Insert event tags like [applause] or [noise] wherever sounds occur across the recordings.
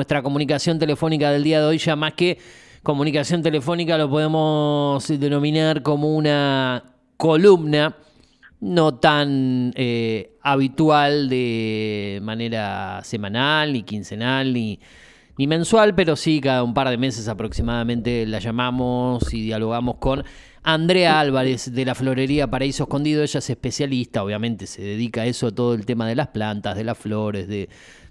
Nuestra comunicación telefónica del día de hoy ya más que comunicación telefónica lo podemos denominar como una columna no tan eh, habitual de manera semanal, ni quincenal, ni, ni mensual, pero sí cada un par de meses aproximadamente la llamamos y dialogamos con Andrea Álvarez de la Florería Paraíso Escondido. Ella es especialista, obviamente se dedica a eso, todo el tema de las plantas, de las flores, de,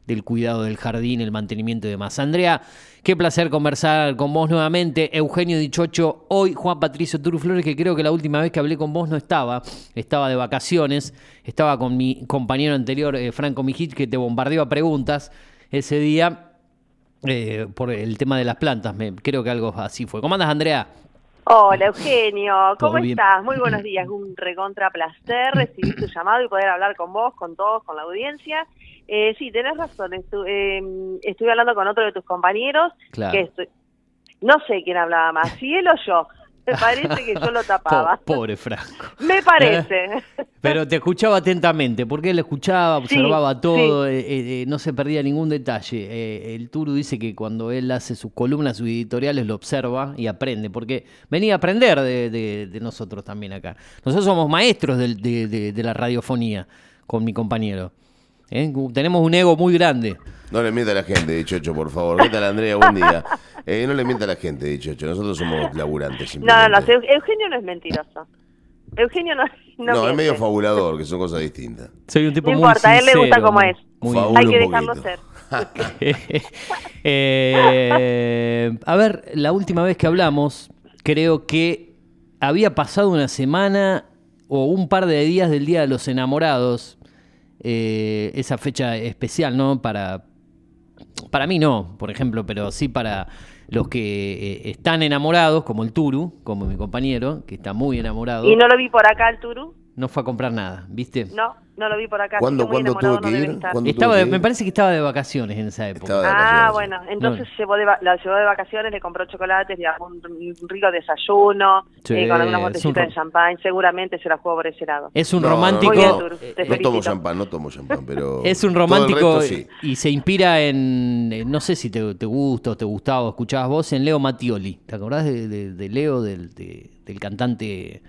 del cuidado del jardín, el mantenimiento y demás. Andrea, qué placer conversar con vos nuevamente. Eugenio Dichocho, hoy Juan Patricio Flores, que creo que la última vez que hablé con vos no estaba, estaba de vacaciones, estaba con mi compañero anterior, eh, Franco Mijich, que te bombardeó a preguntas ese día eh, por el tema de las plantas. Me, creo que algo así fue. ¿Cómo andas, Andrea? Hola Eugenio, ¿cómo estás? Muy buenos días, un recontra placer recibir tu llamado y poder hablar con vos, con todos, con la audiencia. Eh, sí, tenés razón. Em, estuve hablando con otro de tus compañeros. Que no sé quién hablaba más, si él o yo. Me parece que yo lo [laughs] tapaba. Pobre Franco. Me parece. Pero te escuchaba atentamente, porque él escuchaba, observaba todo, eh, eh, no se perdía ningún detalle. el Turu dice que cuando él hace sus columnas, sus editoriales, lo observa y aprende, porque venía a aprender de, nosotros también acá. Nosotros somos maestros de la radiofonía con mi compañero. ¿Eh? Tenemos un ego muy grande. No le mienta a la gente, Dichocho, por favor. ¿Qué tal, Andrea? Buen día. [laughs] Eh, no le mienta a la gente, Dichocho. Nosotros somos laburantes. No, no, no. Eugenio no es mentiroso. Eugenio no. No, no es medio fabulador, que son cosas distintas. Soy un tipo no muy importa, a él le gusta como es. Hay que dejarlo ser. [laughs] eh, a ver, la última vez que hablamos, creo que había pasado una semana o un par de días del Día de los Enamorados eh, esa fecha especial, ¿no? Para, para mí no, por ejemplo, pero sí para los que eh, están enamorados, como el Turu, como mi compañero, que está muy enamorado. ¿Y no lo vi por acá el Turu? No fue a comprar nada, ¿viste? No, no lo vi por acá. ¿Cuándo, ¿cuándo tuvo que ir? Estaba me parece que estaba de vacaciones en esa época. Ah, bueno, entonces llevó de, la llevó de vacaciones, le compró chocolates, le un, un rico desayuno, eh, con algunas botecitas de champán, seguramente se la jugó por ese lado. Es un romántico... No, tomo champán, no tomo champán, pero... [laughs] es un romántico y se inspira en, no sé si te, te gusta o te gustaba o escuchabas vos, en Leo Mattioli. ¿Te acordás de, Leo, del, del cantante...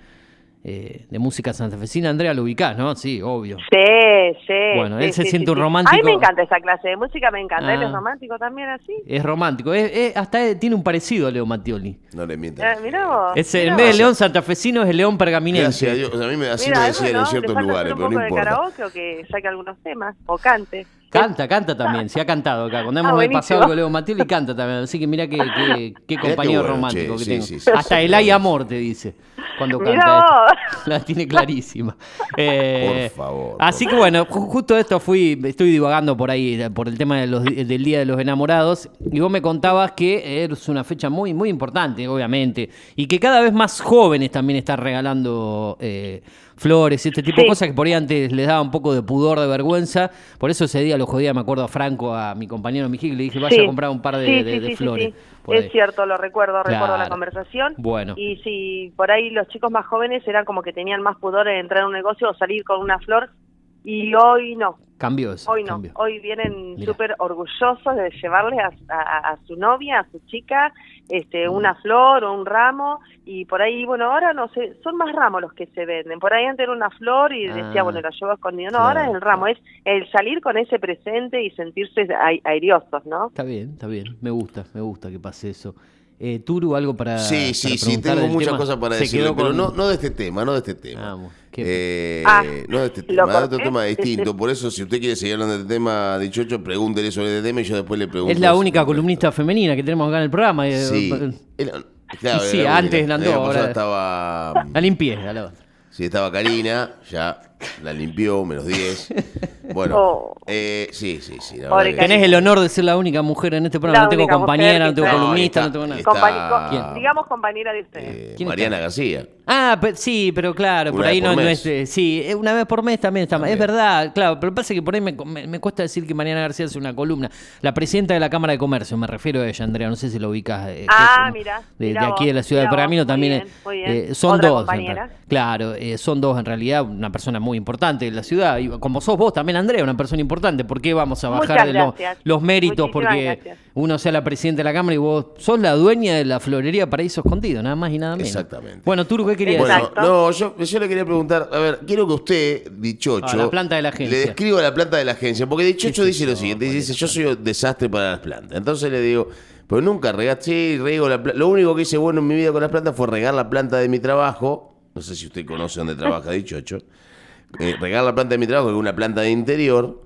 Eh, de música santafesina, Andrea, lo ubicás, ¿no? Sí, obvio. Sí, sí. Bueno, él se siente un romántico. A mí me encanta esa clase de música, me encanta. ¿Él es ah. romántico también así? Es romántico. Es, hasta tiene un parecido a Leo Mattioli. No le mientas. Eh, mirá vos, es, en vez de león santafesino es el león pergaminense. Gracias a Dios. a mí me, así me decían en ciertos lugares, pero no importa. de karaoke o que saque algunos temas, o cante. Canta, canta también, se ha cantado acá. Cuando hemos ah, pasado con Leo Mattioli, canta también. Así que mira qué, qué, qué compañero romántico que tengo. Hasta el hay amor, te dice cuando canta. [laughs] La tiene clarísima. Eh, por favor. Así que bueno, justo esto fui, estoy divagando por ahí, por el tema de los, del Día de los Enamorados, y vos me contabas que es una fecha muy, muy importante, obviamente, y que cada vez más jóvenes también están regalando eh, flores, este tipo de cosas que por ahí antes les daba un poco de pudor, de vergüenza. Por eso ese día lo jodía, me acuerdo a Franco, a mi compañero Mijic, le dije, vaya a comprar un par de, flores. Es cierto, lo recuerdo, recuerdo la conversación. Bueno. Y si por ahí los chicos más jóvenes eran como que tenían más pudor en entrar a un negocio o salir con una flor, y hoy no. Cambió eso. Hoy no. Hoy vienen súper orgullosos de llevarle a, su novia, a su chica, este, mm. una flor o un ramo. Y por ahí, bueno, ahora no sé, son más ramos los que se venden. Por ahí antes era una flor y decía, ah. bueno, la llevo escondido. No, ahora es el ramo. Es el salir con ese presente y sentirse airiosos, ¿no? Está bien, está bien. Me gusta, me gusta que pase eso. Eh, Turu, algo para. Sí, sí, sí, tengo muchas cosas para decir, pero no, no de este tema, no de este tema. Eh, ah, no de este tema, de otro tema distinto. Por eso, si usted quiere seguir hablando de este tema, dichocho, pregúntele sobre este tema y yo después le pregunto. Es la única columnista femenina que tenemos acá en el programa. Eh, sí, claro, sí antes andó. Ahora estaba. La limpié, la Sí, estaba Karina, ya la limpió, menos 10. [laughs] Bueno, oh. eh, sí, sí, sí. Tenés el honor de ser la única mujer en este programa. no tengo compañera, no tengo columnista, no tengo nada. digamos compañera de usted. Eh, Mariana García. Ah, sí, pero claro, por ahí no, es. Eh, sí, una vez por mes también está. Es verdad, claro, pero pasa que por ahí me, me, cuesta decir que Mariana García hace una columna. La presidenta de la Cámara de Comercio, me refiero a ella, Andrea, no sé si lo ubicas. ah, mira. De, aquí de la ciudad de Pergamino también. son dos. Claro, son dos en realidad, una persona muy muy importante de la ciudad. Y como sos vos también, Andrea, una persona importante. ¿Por qué vamos a bajar de los méritos? Muchísimas Porque gracias. uno sea la presidenta de la Cámara y vos sos la dueña de la florería Paraíso Escondido, nada más y nada menos. Exactamente. Bueno, Turu, ¿qué querías Bueno, decir? No, yo, yo le quería preguntar, a ver, quiero que usted, dichocho, A la planta de la agencia. le describa la planta de la agencia, porque dichocho ¿Qué es dice lo siguiente, dice, yo soy un desastre para las plantas. Entonces le digo, pero nunca regaste, sí, riego la planta. Lo único que hice bueno en mi vida con las plantas fue regar la planta de mi trabajo. No sé si usted conoce dónde trabaja dichocho. Eh, regar la planta de mi trabajo, que es una planta de interior.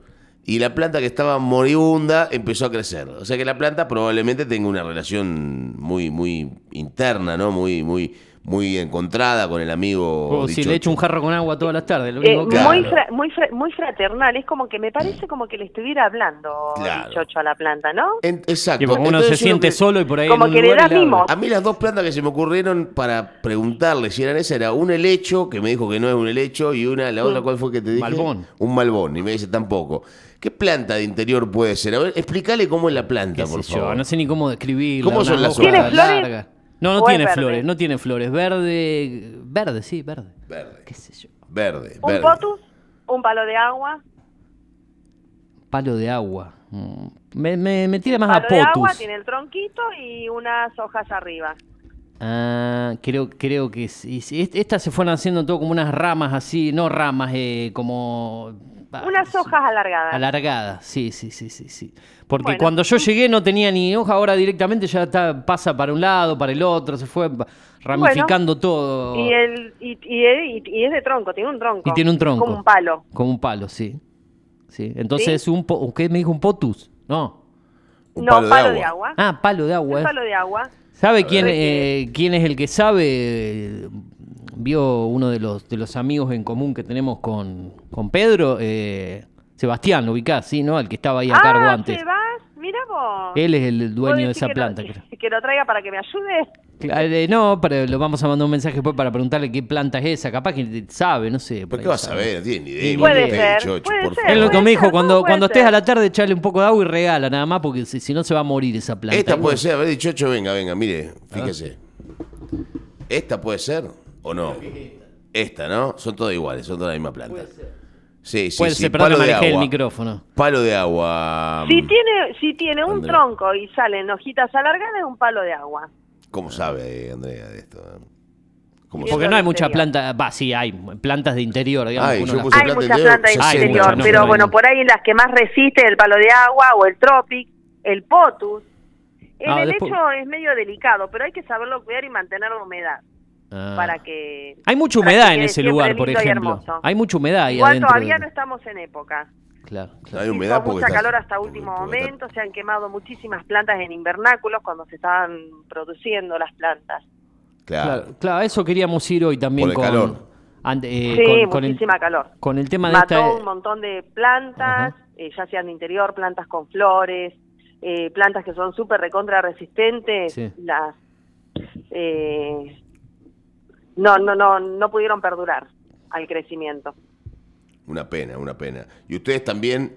Y la planta que estaba moribunda empezó a crecer. O sea que la planta probablemente tenga una relación muy, muy interna, ¿no? Muy, muy, muy encontrada con el amigo. O si le echo un jarro con agua todas las tardes. Lo Eh, único que- Claro. muy, fra- muy, fra- muy fraternal, es como que me parece como que le estuviera hablando Claro. el chocho a la planta, ¿no? En- exacto. Como uno se siente que- solo y por ahí Como en un que le lugar le habla. mimo. A mí las dos plantas que se me ocurrieron para preguntarle si eran esas era un helecho, que me dijo que no es un helecho, y una, la otra, ¿cuál fue que te dije? Malbón. Un malbón, y me dice tampoco. ¿Qué planta de interior puede ser? A ver, explícale cómo es la planta, por sé yo, favor. no sé ni cómo describirla. ¿Cómo son las hoja hojas? ¿Tiene flores? No, no ¿O es tiene flores, no tiene flores. Verde, verde, sí, verde. Verde, ¿Qué sé yo? verde, Un verde. potus, un palo de agua, Palo de agua. Mm. Me, me, me tira más palo a de agua, potus. tiene el tronquito y unas hojas arriba. Ah, creo, creo que sí. sí. Est- Estas se fueron haciendo todo como unas ramas así, no ramas, eh, como... ah, Unas sí. hojas alargadas. Alargadas, sí, sí, sí, sí, sí. Porque Bueno. cuando yo llegué no tenía ni hoja, ahora directamente ya está, pasa para un lado, para el otro, se fue ramificando todo. Y, el, y, y, y- y es de tronco, tiene un tronco. Y tiene un tronco. Como un palo. Como un palo, sí. sí. Entonces ¿Sí? es un... po- ¿Qué me dijo? ¿Un potus? No. Un no, palo palo, de de agua. Ah, palo de agua. Un eh. palo de agua. ¿Sabe quién, eh, quién es el que sabe? Vio uno de los, de los amigos en común que tenemos con, con Pedro, eh, Sebastián, lo ubicás, ¿sí? ¿no? El que estaba ahí a cargo ah, antes. ¿te vas? Mira vos. Él es el dueño de ¿Vos esa que planta. lo- creo. que lo traiga para que me ayude. Claro, eh, no, pero lo vamos a mandar un mensaje después para preguntarle qué planta es esa. Capaz que sabe, no sé. por ¿Pero ahí qué vas a ver? No tiene ni idea. Puede que ser, usted, Chocho, puede por ser. Es lo que me dijo, cuando, cuando ser. estés a la tarde, echarle un poco de agua y regala nada más, porque si, si no se va a morir esa planta. Esta puede bueno, ser, a ver, dichocho, venga, venga, mire, fíjese. ¿Esta puede ser o no? Esta, ¿no? Son todas iguales, son todas la misma planta. Sí, sí, Puede sí. ser, palo de manejé el agua. micrófono. Palo de agua. Si tiene, si tiene un Andrea. tronco y salen hojitas alargadas, es un palo de agua. ¿Cómo sabe, Andrea, de esto? ¿Cómo Sí, Porque sabe? no hay mucha planta, va, sí, hay plantas de interior, digamos. Ay, que uno yo las- puse Hay planta muchas interior, plantas de 60. interior, muchas, no, pero bueno, por ahí las que más resiste el palo de agua o el tropic, el potus. El Ah, helecho después- es medio delicado, pero hay que saberlo cuidar y mantener la humedad Ah. para que... Hay mucha humedad en ese lugar, por ejemplo. Hay mucha humedad ahí Igual adentro. todavía de- no estamos en época. Claro, claro. hay humedad Hizo porque mucha calor hasta último porque momento, se han quemado muchísimas plantas en invernáculos cuando se estaban produciendo las plantas. Claro. Claro, claro, a eso queríamos ir hoy también Por el con, calor. ante- eh, sí, con, con el, muchísima calor. con el tema de Mató esta... un montón de plantas, eh, ya sean de interior, plantas con flores, eh, plantas que son súper recontra resistentes, Sí. las eh, no, no, no, no pudieron perdurar al crecimiento. Una pena, una pena. Y ustedes también,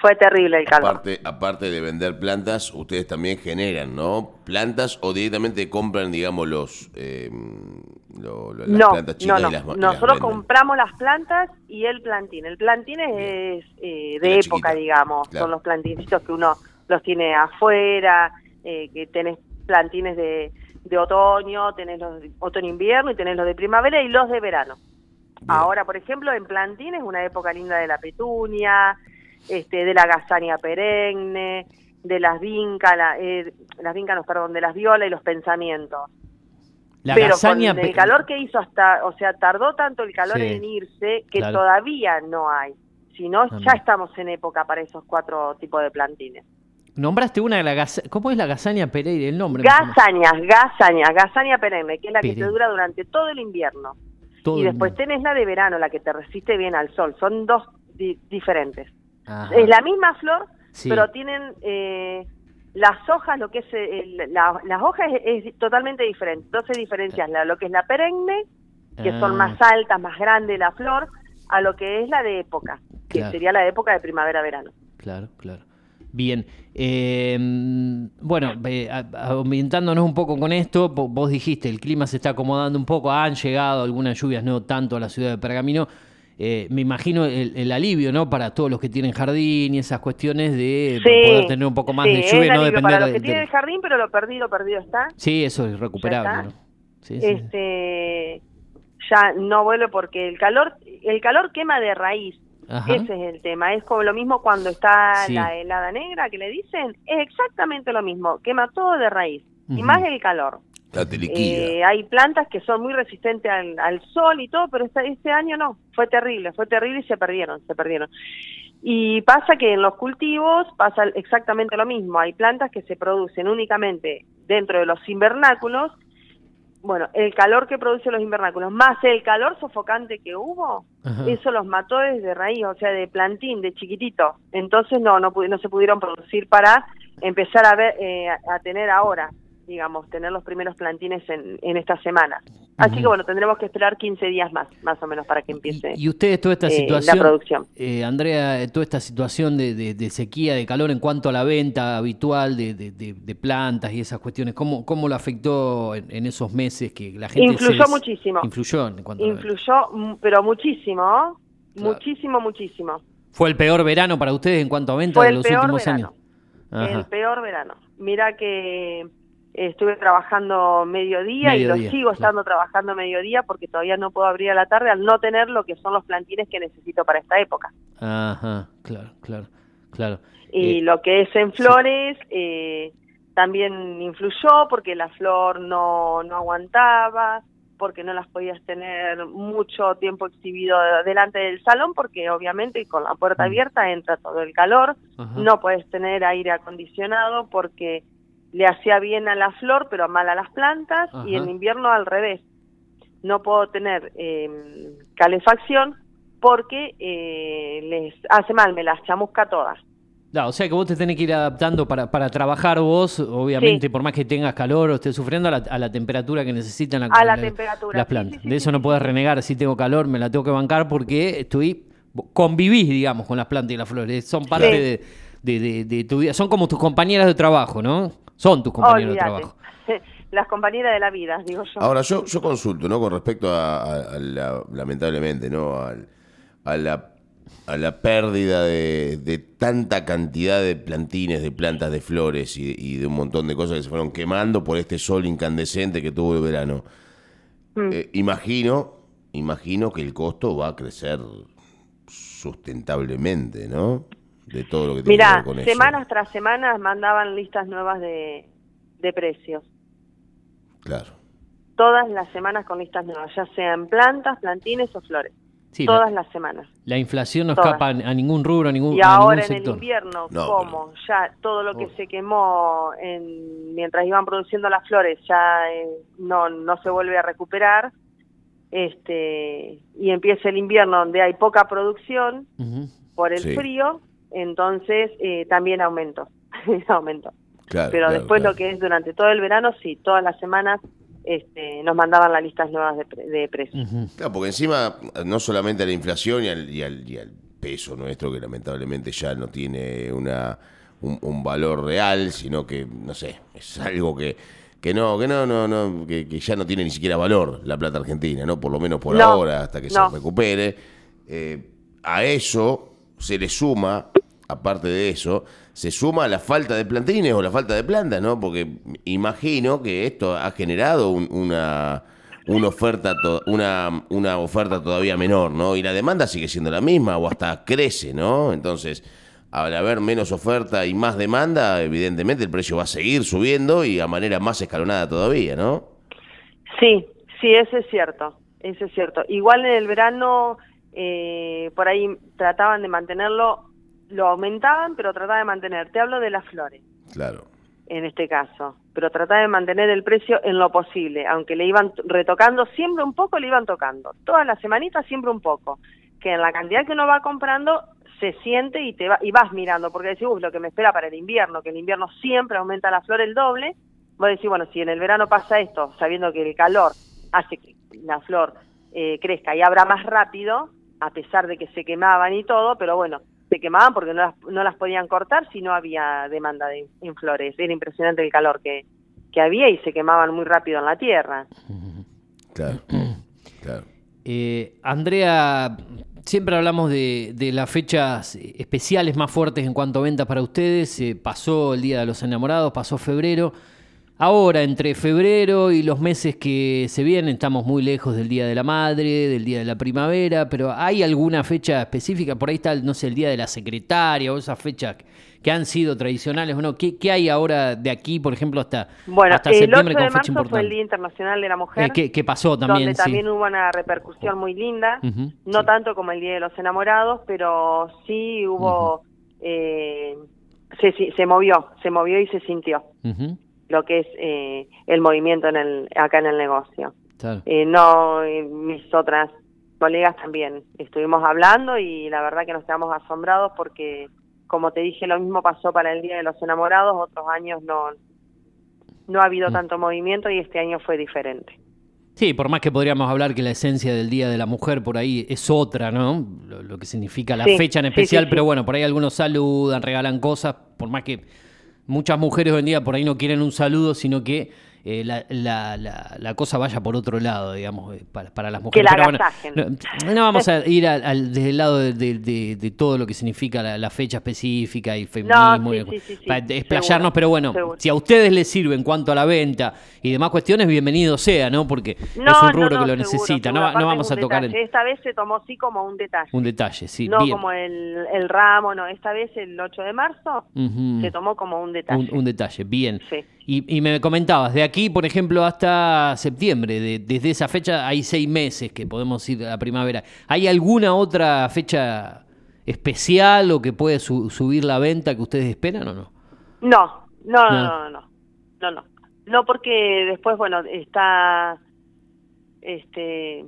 Fue terrible el calor. aparte, aparte de vender plantas, ustedes también generan, ¿no? Plantas o directamente compran, digamos, los, eh, lo- lo- las No, plantas no, chicas no. y las, las Nosotros venden. compramos las plantas y el plantín. El plantín es eh, De época, chiquita, digamos. claro. Son los plantincitos que uno los tiene afuera, eh, que tenés plantines de, de otoño, tenés los de otoño-invierno y tenés los de primavera y los de verano. Ahora, por ejemplo, en plantín es una época linda de la petunia, este, de la gazaña perenne, de las vincas, la- eh, las vincas, no, perdón, de las violas y los pensamientos. La Pero con el calor que hizo hasta, o sea, tardó tanto el calor Sí, en irse que claro. todavía no hay. Si no, Ah, ya estamos en época para esos cuatro tipos de plantines. Nombraste una de la ¿Cómo es la gazaña Pereira? El nombre. Gazañas, gazaña, gazaña perenne, que es la que Perenne. te dura durante todo el invierno. Todo y después tenés la de verano, la que te resiste bien al sol. Son dos di- diferentes. Ajá. Es la misma flor, Sí. pero tienen eh, las hojas, lo que es el- la- las hojas es, es totalmente diferente. Entonces diferencias la- lo que es la perenne, que Ah. son más altas, más grande la flor, a lo que es la de época, que Claro. sería la época de primavera-verano. Claro, claro. Bien. Eh, bueno, eh, ambientándonos un poco con esto, vo- vos dijiste, el clima se está acomodando un poco, han llegado algunas lluvias, no tanto a la ciudad de Pergamino. eh, me imagino el, alivio, ¿no? Para todos los que tienen jardín y esas cuestiones de poder tener un poco más de lluvia, no depender para los que tienen jardín, pero lo perdido, perdido está. Sí, eso es recuperable. este, ya no vuelve porque el calor, el calor quema de raíz. Ese es el tema. Es como lo mismo cuando está la helada negra que le dicen. Es exactamente lo mismo. Quema todo de raíz. Y más el calor. Eh, hay plantas que son muy resistentes al, sol y todo, pero este, este, año no, fue terrible, fue terrible y se perdieron, se perdieron. Y pasa que en los cultivos pasa exactamente lo mismo, hay plantas que se producen únicamente dentro de los invernáculos, bueno, el calor que producen los invernáculos, más el calor sofocante que hubo, eso los mató desde raíz, o sea, de plantín, de chiquitito. Entonces no, no, no se pudieron producir para empezar a ver, eh, a tener ahora digamos, tener los primeros plantines en, en esta semana. Así que bueno, tendremos que esperar 15 días más, más o menos, para que empiece y, ustedes toda esta eh, situación, la producción. Eh, Andrea, toda esta situación de, de, sequía, de calor en cuanto a la venta habitual de, de plantas y esas cuestiones, ¿cómo, cómo lo afectó en, esos meses que la gente Influyó muchísimo. Influyó en cuanto Influyó, pero muchísimo, muchísimo, muchísimo. ¿Fue el peor verano para ustedes en cuanto a venta de los últimos años? El peor verano. Mira que estuve trabajando mediodía, y lo sigo estando trabajando mediodía porque todavía no puedo abrir a la tarde al no tener lo que son los plantines que necesito para esta época. Ajá, claro, claro, claro. Y eh, lo que es en flores eh, también influyó porque la flor no, no aguantaba, porque no las podías tener mucho tiempo exhibido delante del salón porque obviamente con la puerta mm. abierta entra todo el calor, no puedes tener aire acondicionado porque le hacía bien a la flor, pero mal a las plantas, y en invierno al revés. No puedo tener eh, calefacción porque eh, les hace mal, me las chamusca todas. o sea que vos te tenés que ir adaptando para, para trabajar vos, obviamente, por más que tengas calor o estés sufriendo, a la, temperatura que necesitan la, a la, temperatura. las plantas. de eso no puedes renegar, si tengo calor me la tengo que bancar porque estoy convivís, digamos, con las plantas y las flores. Son parte de, de, tu vida, son como tus compañeras de trabajo, ¿no? Son tus compañeros de trabajo. [laughs] Las compañeras de la vida, digo yo. Ahora, yo, yo consulto, ¿no? Con respecto a, la, lamentablemente, ¿no? A, la, a la pérdida de, tanta cantidad de plantines, de plantas, de flores y, de un montón de cosas que se fueron quemando por este sol incandescente que tuvo el verano. Mm. Eh, imagino, imagino que el costo va a crecer sustentablemente, ¿no? De todo lo que tiene que ver con semanas tras semanas mandaban listas nuevas de, de precios. Claro. Todas las semanas con listas nuevas, ya sean plantas, plantines o flores. Todas las semanas. La inflación no escapa a ningún rubro, a ningún Y ahora en el invierno, como ya todo lo que se quemó en, mientras iban produciendo las flores ya eh, no, no se vuelve a recuperar, este y empieza el invierno donde hay poca producción por el frío, entonces eh, también aumentó, [laughs] aumentó. Pero después lo que es durante todo el verano, sí, todas las semanas este, nos mandaban las listas nuevas de, precios. Claro, porque encima no solamente la inflación y al, y, al, peso nuestro, que lamentablemente ya no tiene una un, valor real, sino que, no sé, es algo que que no, que no, no, no, que, ya no tiene ni siquiera valor la plata argentina, ¿no? Por lo menos por ahora, hasta que se recupere. Eh, a eso se le suma aparte de eso, se suma la falta de plantines o la falta de plantas, ¿no? Porque imagino que esto ha generado una, una oferta una, una oferta todavía menor, ¿no? Y la demanda sigue siendo la misma o hasta crece, ¿no? Entonces, al haber menos oferta y más demanda, evidentemente el precio va a seguir subiendo y a manera más escalonada todavía, ¿no? Sí, sí, eso es cierto, eso es cierto. Igual en el verano, eh, por ahí trataban de mantenerlo lo aumentaban, pero trataba de mantener. Te hablo de las flores. Claro. En este caso. Pero trataba de mantener el precio en lo posible. Aunque le iban retocando, siempre un poco le iban tocando. Todas las semanitas siempre un poco. Que en la cantidad que uno va comprando se siente y te va, y vas mirando. Porque decís, uy, lo que me espera para el invierno, que el invierno siempre aumenta la flor el doble. Vos decís, bueno, si en el verano pasa esto, sabiendo que el calor hace que la flor eh, crezca y abra más rápido, a pesar de que se quemaban y todo, pero bueno, se quemaban porque no las, no las podían cortar si no había demanda de, en flores. Era impresionante el calor que, que había y se quemaban muy rápido en la tierra. Claro, [clears throat] claro. Eh, Andrea, Siempre hablamos de, de, las fechas especiales más fuertes en cuanto a ventas para ustedes. pasó el Día de los Enamorados, pasó febrero. Ahora, entre febrero y los meses que se vienen, estamos muy lejos del Día de la Madre, del Día de la Primavera, pero ¿hay alguna fecha específica? Por ahí está, no sé, el Día de la Secretaria o esas fechas que han sido tradicionales. Bueno, ¿qué, qué hay ahora de aquí, por ejemplo, hasta, bueno, hasta el septiembre 8 de marzo fue el Día Internacional de la Mujer. Eh, ¿qué, pasó también? Donde también hubo una repercusión muy linda, no tanto como el Día de los Enamorados, pero sí hubo... eh, se, se, movió, se movió y se sintió lo que es eh, el movimiento en el, acá en el negocio. Eh, no, eh, mis otras colegas también estuvimos hablando y la verdad que nos quedamos asombrados porque, como te dije, lo mismo pasó para el Día de los Enamorados, otros años no, no ha habido mm. tanto movimiento y este año fue diferente. Sí, por más que podríamos hablar que la esencia del Día de la Mujer por ahí es otra, ¿no? Lo, que significa la fecha en especial, pero bueno, por ahí algunos saludan, regalan cosas, por más que muchas mujeres hoy en día por ahí no quieren un saludo, sino que eh, la, la, la, cosa vaya por otro lado, digamos, eh, para, para las mujeres. no, vamos a [laughs] ir al, desde el lado de, de, todo lo que significa la, fecha específica y feminismo, para explayarnos, pero bueno, si a ustedes les sirve en cuanto a la venta y demás cuestiones, bienvenido sea, ¿no? Porque es un rubro que lo necesita. no, vamos a tocar. Esta vez se tomó sí como un detalle. Un detalle, sí. No como el, el, ramo, no. Esta vez, el 8 de marzo, se tomó como un detalle. Un, un detalle, bien. Y, y, me comentabas, de aquí, por ejemplo, hasta septiembre, de, desde esa fecha hay seis meses que podemos ir a la primavera. ¿Hay alguna otra fecha especial o que puede subir la venta que ustedes esperan o no? No, no, no, no, no, no, no, no, porque después, bueno, está, este,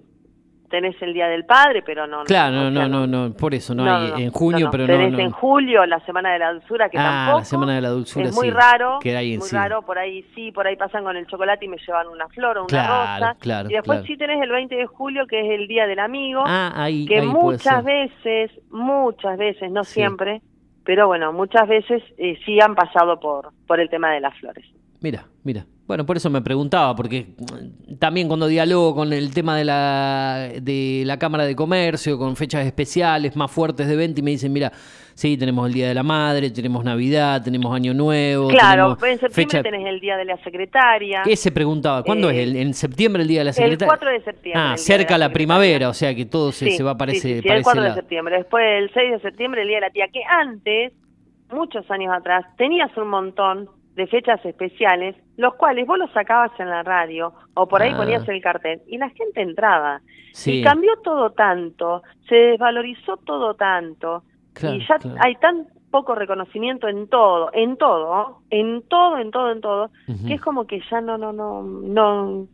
tenés el Día del Padre, pero no. Claro, no, no, no, por eso no, hay en junio, pero no. Tenés en julio la Semana de la Dulzura, que ah, la Semana de la Dulzura, es muy raro, muy raro, por ahí sí, por ahí pasan con el chocolate y me llevan una flor o una rosa. Claro, y después sí tenés el 20 de julio, que es el Día del Amigo, ah, ahí, que muchas veces, muchas veces, no siempre, pero bueno, muchas veces eh, sí han pasado por, por el tema de las flores. Mira, mira. Bueno, por eso me preguntaba, porque también cuando dialogo con el tema de la, de la Cámara de Comercio, con fechas especiales más fuertes de venta, y me dicen, mira, sí, tenemos el Día de la Madre, tenemos Navidad, tenemos Año Nuevo. Claro, en septiembre tenés el Día de la Secretaria. ¿Qué se preguntaba? ¿Cuándo es? ¿En septiembre el Día de la Secretaria? El 4 de septiembre. Ah, cerca la, primavera, o sea que todo se, se va a parecer. Sí, sí, el 4 de septiembre. Después el 6 de septiembre el Día de la Tía, que antes, muchos años atrás, tenías un montón de fechas especiales, los cuales vos los sacabas en la radio o por ahí ah. ponías el cartel y la gente entraba. Y cambió todo tanto, se desvalorizó todo tanto y ya hay tan poco reconocimiento en todo, en todo, en todo, en todo, en todo, que es como que ya no, no, no, no,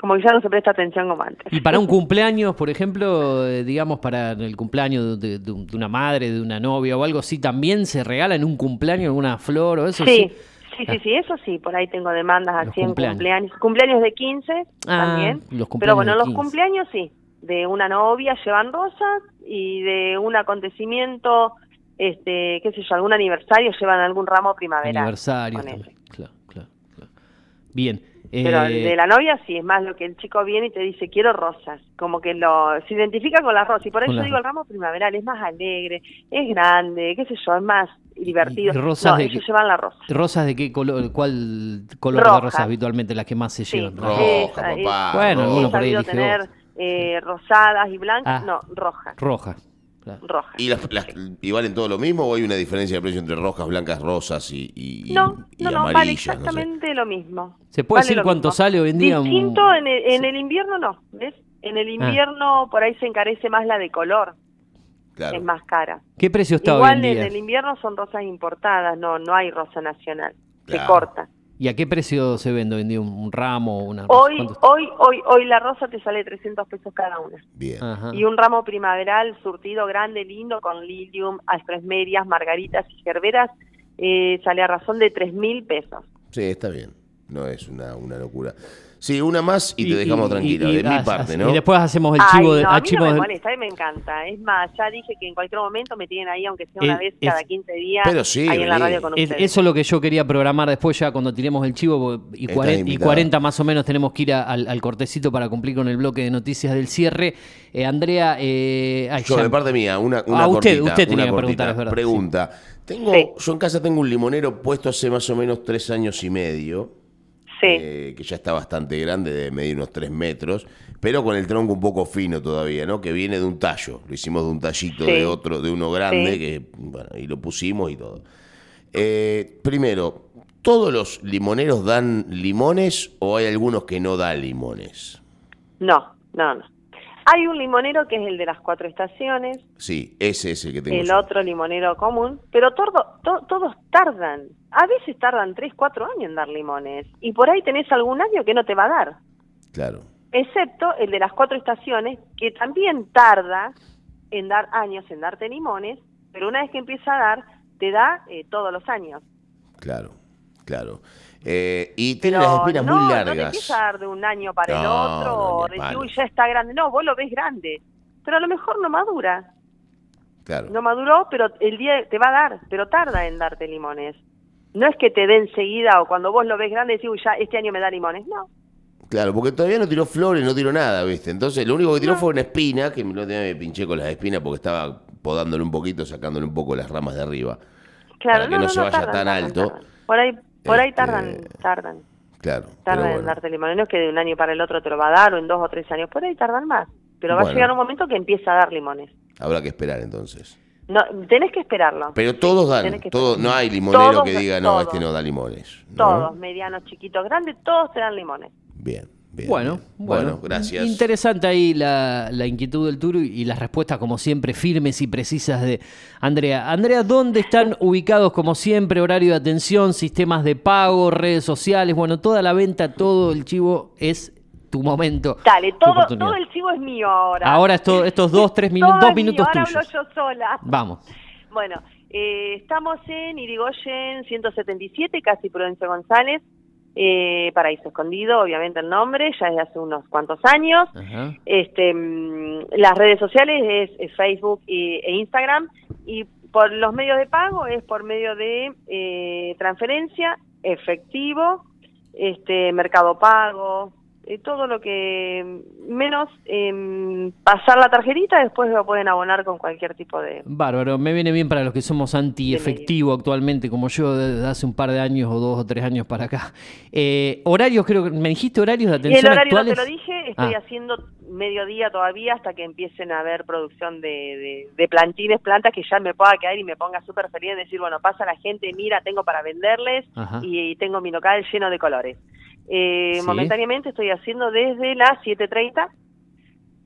como que ya no se presta atención como antes. Y para un cumpleaños, por ejemplo, eh, digamos, para el cumpleaños de, una madre, de una novia o algo así, ¿también se regala en un cumpleaños alguna flor o eso? Sí, sí, sí, sí, eso sí, por ahí tengo demandas así en cumpleaños. Cumpleaños de 15 ah, también. Pero bueno, los cumpleaños sí, de una novia llevan rosas y de un acontecimiento, este, qué sé yo, algún aniversario llevan algún ramo primaveral. Aniversario, claro, claro, claro. Bien. Pero eh, de la novia sí, es más lo que el chico viene y te dice, quiero rosas, como que lo se identifica con las rosas. Y por eso digo, el ramo primaveral es más alegre, es grande, qué sé yo, es más divertido. rosas de ellos llevan la rosa. ¿Rosas de qué color? ¿Cuál color de rosas habitualmente las que más se llevan? Roja, papá. Bueno, algunos por ahí tener eh, rosadas y blancas, ah, no, rojas. Roja. Roja. ¿Y, las, ¿Y valen todo lo mismo o hay una diferencia de precio entre rojas, blancas, rosas y, y No, no, no, vale exactamente lo mismo. ¿Se puede decir cuánto sale hoy en día? Distinto en, el, en el invierno no, ¿ves? En el ah. invierno por ahí se encarece más la de color. Claro. Es más cara. ¿Qué precio está Igual hoy en día? en el invierno son rosas importadas, no no hay rosa nacional. Se corta. ¿Y a qué precio se vende hoy en día un, ramo o una Hoy, hoy, hoy, hoy la rosa te sale 300 pesos cada una. Bien. Y un ramo primaveral surtido grande, lindo, con lilium, astrosmerias, margaritas y gerberas, eh, sale a razón de 3 mil pesos. Sí, está bien. No es una, una locura. Sí, una más y, te dejamos tranquila, de mi parte, ¿no? Y después hacemos el Ay, chivo de. no, al a mí chivo no me de- molesta, a mí me encanta. Es más, ya dije que en cualquier momento me tienen ahí, aunque sea una Eh, vez es- cada 15 días, Pero sí, ahí en la radio con Es- ustedes. eso es lo que yo quería programar después ya cuando tiremos el chivo y, Estás 40, y invitada. 40 más o menos tenemos que ir a- al, al cortecito para cumplir con el bloque de noticias del cierre. Eh, Andrea, eh, ay, Yo, ya- de parte mía, una, una Ah, usted- cortita, usted tenía una que preguntar, cortita. es verdad, Pregunta. Tengo, Sí. Yo en casa tengo un limonero puesto hace más o menos tres años y medio. Sí, eh, que ya está bastante grande, de medir unos 3 metros, pero con el tronco un poco fino todavía, ¿no? Que viene de un tallo. Lo hicimos de un tallito Sí. de otro, de uno grande, Sí. que, bueno, y lo pusimos y todo. Eh, primero, ¿todos los limoneros dan limones o hay algunos que no dan limones? no, no, no. Hay un limonero que es el de las cuatro estaciones, Sí, ese es el que tengo el yo. otro limonero común, pero todo- to- todos tardan. A veces tardan 3, 4 años en dar limones. Y por ahí tenés algún año que no te va a dar. Claro, Excepto el de las cuatro estaciones, que también tarda en dar años en darte limones, pero una vez que empieza a dar, te da eh, todos los años. claro, claro. Eh, y tiene las espinas no, muy no largas. empieza a dar de un año para el No, otro, no, uy, ya está grande. No, vos lo ves grande. Pero a lo mejor no madura. Claro. No maduró, pero el día te va a dar, pero tarda en darte limones. No es que te dé enseguida o cuando vos lo ves grande decís, uy, ya este año me da limones. No. Claro, porque todavía no tiró flores, no tiró nada, ¿viste? Entonces, lo único que tiró No. fue una espina, que no me pinché con las espinas porque estaba podándole un poquito, sacándole un poco las ramas de arriba. Claro, Para que no, no no, se no, vaya tardan, tan tardan, alto. tardan. Por ahí, por ahí Este, tardan, tardan. Claro. Tardan en darte limones. No es que de un año para el otro te lo va a dar o en dos o tres años. Por ahí tardan más. Pero va Bueno. a llegar un momento que empieza a dar limones. Habrá que esperar entonces. No, tenés que esperarlo. Pero todos dan, todos, no hay limonero Todos, que diga, no, todos. este no da limones. ¿no? Todos, medianos, chiquitos, grandes, todos te dan limones. Bien, bien. Bueno, bien. bueno, gracias. Interesante ahí la, la inquietud del Turu y las respuestas, como siempre, firmes y precisas de Andrea. Andrea, ¿dónde están ubicados, como siempre, horario de atención, sistemas de pago, redes sociales? Bueno, toda la venta, todo el chivo es tu momento. Dale, todo, todo el chivo es mío ahora. Ahora esto- estos dos, tres minutos, dos es mío, minutos ahora tuyos. hablo yo sola. Vamos. Bueno, eh, estamos en Irigoyen 177, casi Prudencia González, eh, Paraíso Escondido, obviamente el nombre, ya desde hace unos cuantos años. Ajá. Este, mm, las redes sociales es, es Facebook y- e Instagram y por los medios de pago es por medio de eh, transferencia, efectivo, este, mercado pago, eh, todo lo que menos em, pasar la tarjetita, después lo pueden abonar con cualquier tipo de... Bárbaro, me viene bien para los que somos anti-efectivo actualmente, como yo desde hace un par de años o dos o tres años para acá. Eh, horarios, creo que me dijiste horarios de Y el atención horario actuales. no te lo dije, estoy Ah. haciendo mediodía todavía hasta que empiecen a haber producción de, de, de plantines, plantas que ya me pueda quedar y me ponga súper feliz de decir, bueno, pasa la gente, mira, tengo para venderles Ajá. y, tengo mi local lleno de colores. Eh, Sí. Momentáneamente estoy haciendo desde las 7.30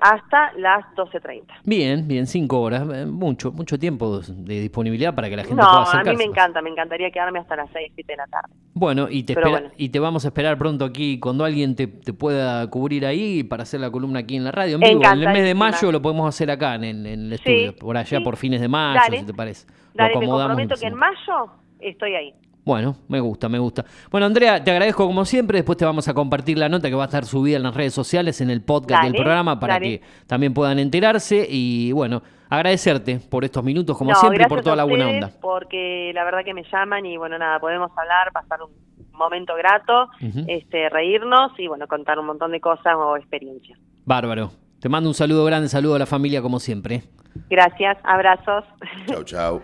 hasta las 12.30. Bien, bien, cinco horas, eh, mucho, mucho tiempo de disponibilidad para que la gente pueda No, a acercarse. mí me encanta, me encantaría quedarme hasta las 6, 7 de la tarde. Bueno, y te, espera- bueno. y te vamos a esperar pronto aquí cuando alguien te, te pueda cubrir ahí para hacer la columna aquí en la radio. En vivo, en el mes de mayo lo podemos hacer acá en, el- en el Sí, estudio, por allá sí. por fines de mayo, Dale. si te parece. Lo Dale, me acomodamos comprometo y que en mayo estoy ahí. Bueno, me gusta, me gusta. Bueno, Andrea, te agradezco como siempre. Después te vamos a compartir la nota que va a estar subida en las redes sociales, en el podcast Dale, del programa, para dale. que también puedan enterarse. Y bueno, agradecerte por estos minutos, como No, siempre, y por toda a la buena onda. Porque la verdad que me llaman y bueno, nada, podemos hablar, pasar un momento grato, este, reírnos y bueno, contar un montón de cosas o experiencias. Bárbaro. Te mando un saludo grande, saludo a la familia como siempre. Gracias, abrazos. Chau, chau.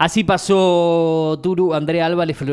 Así pasó Turu, Andrea Álvarez,